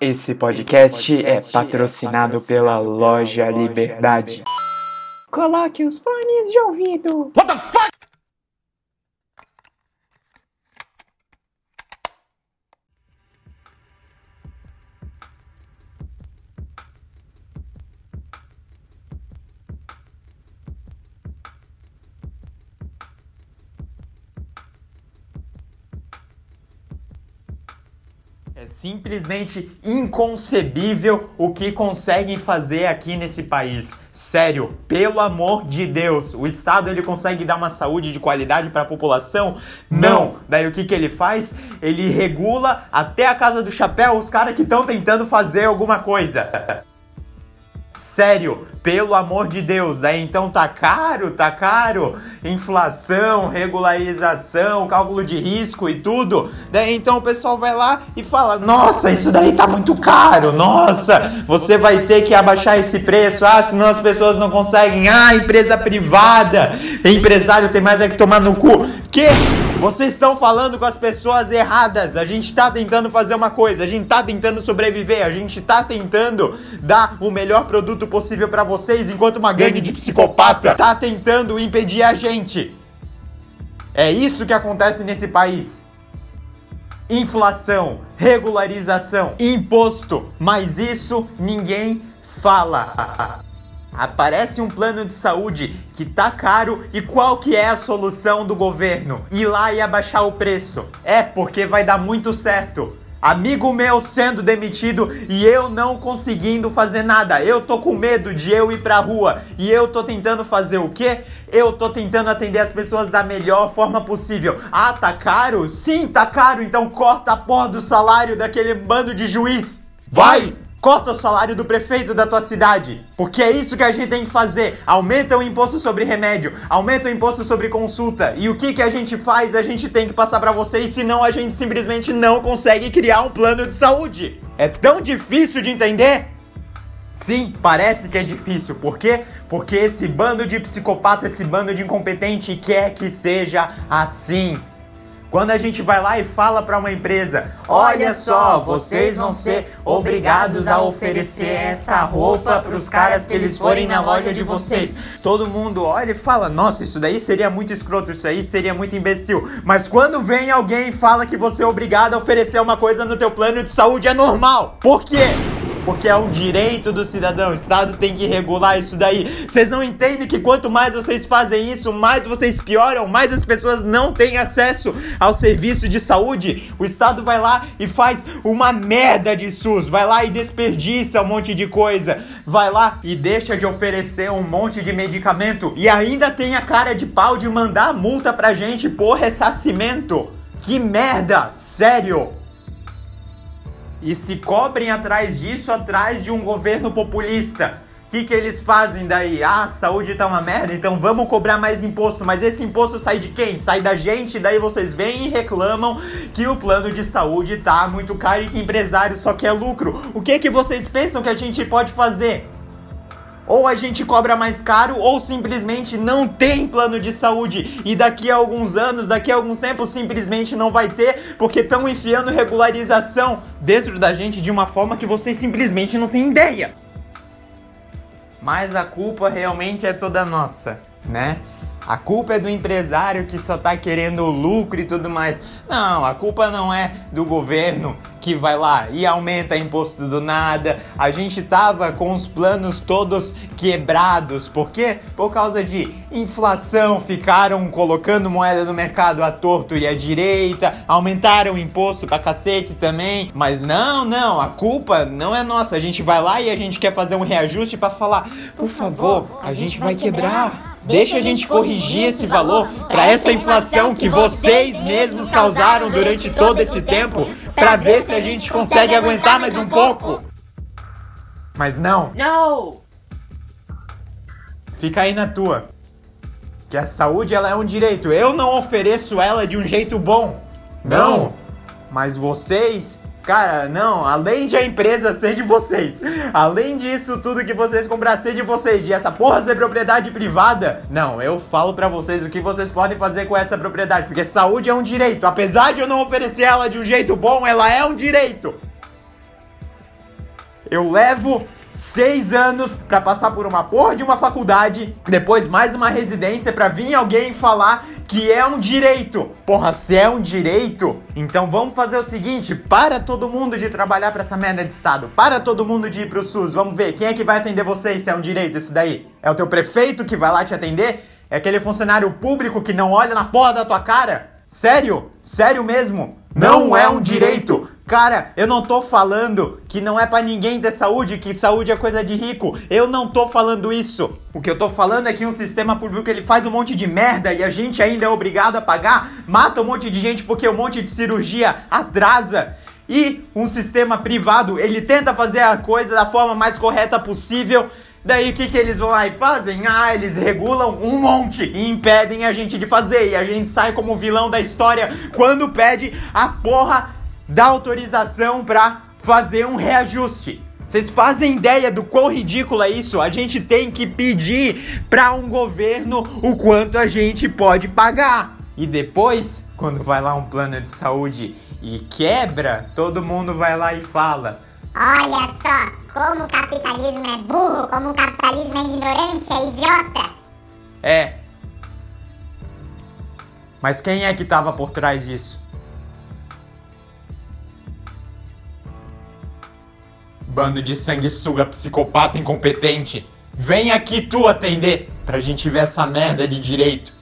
Esse podcast é patrocinado pela Loja Liberdade. Coloque os fones de ouvido. What the fuck? É simplesmente inconcebível o que conseguem fazer aqui nesse país. Sério, pelo amor de Deus, o Estado ele consegue dar uma saúde de qualidade para a população? Não. Daí o que, que ele faz? Ele regula até a casa do chapéu os caras que estão tentando fazer alguma coisa. Sério, pelo amor de Deus, daí então tá caro, tá caro, inflação, regularização, cálculo de risco e tudo. Daí então o pessoal vai lá e fala: "Nossa, isso daí tá muito caro. Nossa, você vai ter que abaixar esse preço. Ah, senão as pessoas não conseguem. Ah, empresa privada, empresário tem mais é que tomar no cu. Que vocês estão falando com as pessoas erradas. A gente tá tentando fazer uma coisa, a gente tá tentando sobreviver, a gente tá tentando dar o melhor produto possível para vocês, enquanto uma gangue de psicopata tá tentando impedir a gente. É isso que acontece nesse país. Inflação, regularização, imposto, mas isso ninguém fala. Aparece um plano de saúde que tá caro e qual que é a solução do governo? Ir lá e abaixar o preço. É porque vai dar muito certo. Amigo meu sendo demitido e eu não conseguindo fazer nada. Eu tô com medo de eu ir pra rua e eu tô tentando fazer o quê? Eu tô tentando atender as pessoas da melhor forma possível. Ah, tá caro? Sim, tá caro. Então corta a porra do salário daquele bando de juiz. Vai! Corta o salário do prefeito da tua cidade. Porque é isso que a gente tem que fazer. Aumenta o imposto sobre remédio, aumenta o imposto sobre consulta. E o que, que a gente faz? A gente tem que passar para vocês, senão a gente simplesmente não consegue criar um plano de saúde. É tão difícil de entender? Sim, parece que é difícil. Por quê? Porque esse bando de psicopata, esse bando de incompetente quer que seja assim. Quando a gente vai lá e fala para uma empresa: Olha só, vocês vão ser obrigados a oferecer essa roupa para os caras que eles forem na loja de vocês. Todo mundo olha e fala: Nossa, isso daí seria muito escroto, isso aí seria muito imbecil. Mas quando vem alguém e fala que você é obrigado a oferecer uma coisa no teu plano de saúde, é normal. Por quê? Porque é um direito do cidadão. O Estado tem que regular isso daí. Vocês não entendem que quanto mais vocês fazem isso, mais vocês pioram, mais as pessoas não têm acesso ao serviço de saúde. O Estado vai lá e faz uma merda de SUS, vai lá e desperdiça um monte de coisa, vai lá e deixa de oferecer um monte de medicamento e ainda tem a cara de pau de mandar multa pra gente por ressarcimento. Que merda, sério! E se cobrem atrás disso, atrás de um governo populista. O que, que eles fazem daí? Ah, a saúde tá uma merda, então vamos cobrar mais imposto. Mas esse imposto sai de quem? Sai da gente, daí vocês vêm e reclamam que o plano de saúde tá muito caro e que empresário só quer lucro. O que que vocês pensam que a gente pode fazer? Ou a gente cobra mais caro, ou simplesmente não tem plano de saúde. E daqui a alguns anos, daqui a alguns tempos, simplesmente não vai ter, porque estão enfiando regularização dentro da gente de uma forma que vocês simplesmente não têm ideia. Mas a culpa realmente é toda nossa, né? A culpa é do empresário que só tá querendo lucro e tudo mais. Não, a culpa não é do governo que vai lá e aumenta imposto do nada. A gente tava com os planos todos quebrados. Por quê? Por causa de inflação, ficaram colocando moeda no mercado à torto e à direita, aumentaram o imposto pra cacete também. Mas não, não, a culpa não é nossa. A gente vai lá e a gente quer fazer um reajuste para falar, por favor, a gente vai quebrar. Deixa a gente corrigir esse valor para essa inflação que vocês mesmos causaram durante todo esse tempo, para ver se a gente consegue aguentar mais um pouco. Mas não. Não! Fica aí na tua. Que a saúde ela é um direito. Eu não ofereço ela de um jeito bom. Não. Mas vocês Cara, não, além de a empresa ser de vocês, além disso tudo que vocês comprar ser de vocês, e essa porra ser propriedade privada, não, eu falo para vocês o que vocês podem fazer com essa propriedade, porque saúde é um direito. Apesar de eu não oferecer ela de um jeito bom, ela é um direito. Eu levo seis anos pra passar por uma porra de uma faculdade, depois mais uma residência pra vir alguém falar que é um direito. Porra, se é um direito, então vamos fazer o seguinte: para todo mundo de trabalhar pra essa merda de estado, para todo mundo de ir pro SUS. Vamos ver quem é que vai atender vocês se é um direito isso daí. É o teu prefeito que vai lá te atender? É aquele funcionário público que não olha na porra da tua cara? Sério? Sério mesmo? Não é um direito. Cara, eu não tô falando que não é pra ninguém ter saúde, que saúde é coisa de rico. Eu não tô falando isso. O que eu tô falando é que um sistema público ele faz um monte de merda e a gente ainda é obrigado a pagar, mata um monte de gente porque um monte de cirurgia atrasa. E um sistema privado, ele tenta fazer a coisa da forma mais correta possível. Daí o que, que eles vão lá e fazem? Ah, eles regulam um monte e impedem a gente de fazer. E a gente sai como vilão da história quando pede a porra da autorização pra fazer um reajuste. Vocês fazem ideia do quão ridículo é isso? A gente tem que pedir pra um governo o quanto a gente pode pagar. E depois, quando vai lá um plano de saúde e quebra, todo mundo vai lá e fala: Olha só, como o capitalismo é burro, como o capitalismo é ignorante, é idiota. É. Mas quem é que tava por trás disso? Bando de sanguessuga, psicopata incompetente. Vem aqui tu atender pra gente ver essa merda de direito.